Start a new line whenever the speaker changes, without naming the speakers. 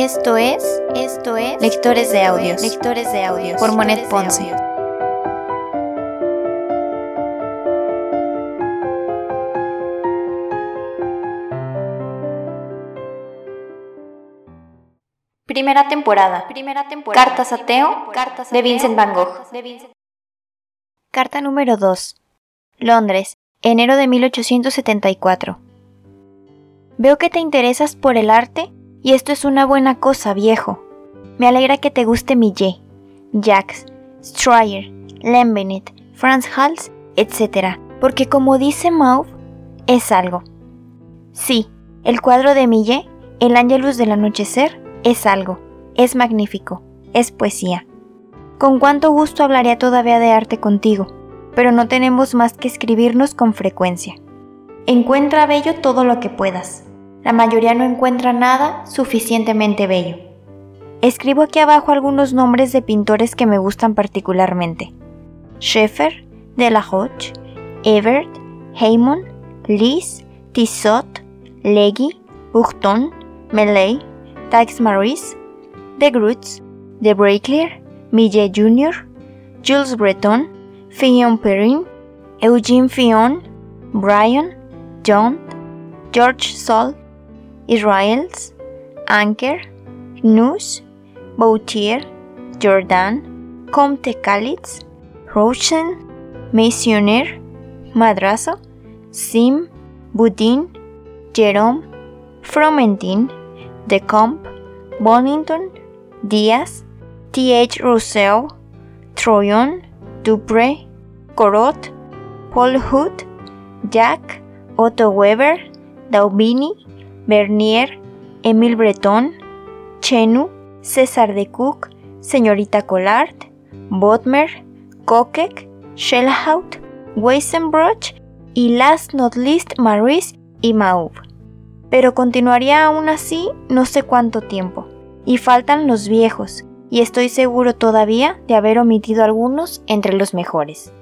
Esto es, esto es Lectores de Audios, Lectores de Audios por Monet Ponce. Primera temporada. Primera temporada. Cartas a Teo Cartas de Vincent Van Gogh. Carta número 2. Londres, enero de 1874. Veo que te interesas por el arte y esto es una buena cosa, viejo. Me alegra que te guste Millet, Jacques, Stryer, Lembenet, Franz Hals, etc. Porque como dice Mauve, es algo. Sí, el cuadro de Millet, El Ángelus del Anochecer, es algo. Es magnífico. Es poesía. Con cuánto gusto hablaría todavía de arte contigo, pero no tenemos más que escribirnos con frecuencia. Encuentra bello todo lo que puedas. La mayoría no encuentra nada suficientemente bello. Escribo aquí abajo algunos nombres de pintores que me gustan particularmente. Schaeffer, Delaroche, Evert, Heymon, Lis, Tissot, Leggy, Bourton, Millay, Tax Maurice, De Groots, De Braiclier, Millet Jr., Jules Breton, Fillon Perrin, Eugene Fillon, Brian, John, George Sol, Israels, Anker, Nus, Bautier, Jordan, Comte Calitz, Rochen, Missioner, Madrazo, Sim, Boudin, Jerome, Fromentin, De Comp, Bonington, Diaz, T.H. Rousseau, Troyon, Dupré, Corot, Paul Hood, Jack, Otto Weber, Daubini, Bernier, Emile Breton, Chenu, César de Cook, Señorita Collard, Bodmer, Kokek, Schellhaut, Weissenbroch y last not least Maurice y Mauve. Pero continuaría aún así no sé cuánto tiempo, y faltan los viejos, y estoy seguro todavía de haber omitido algunos entre los mejores.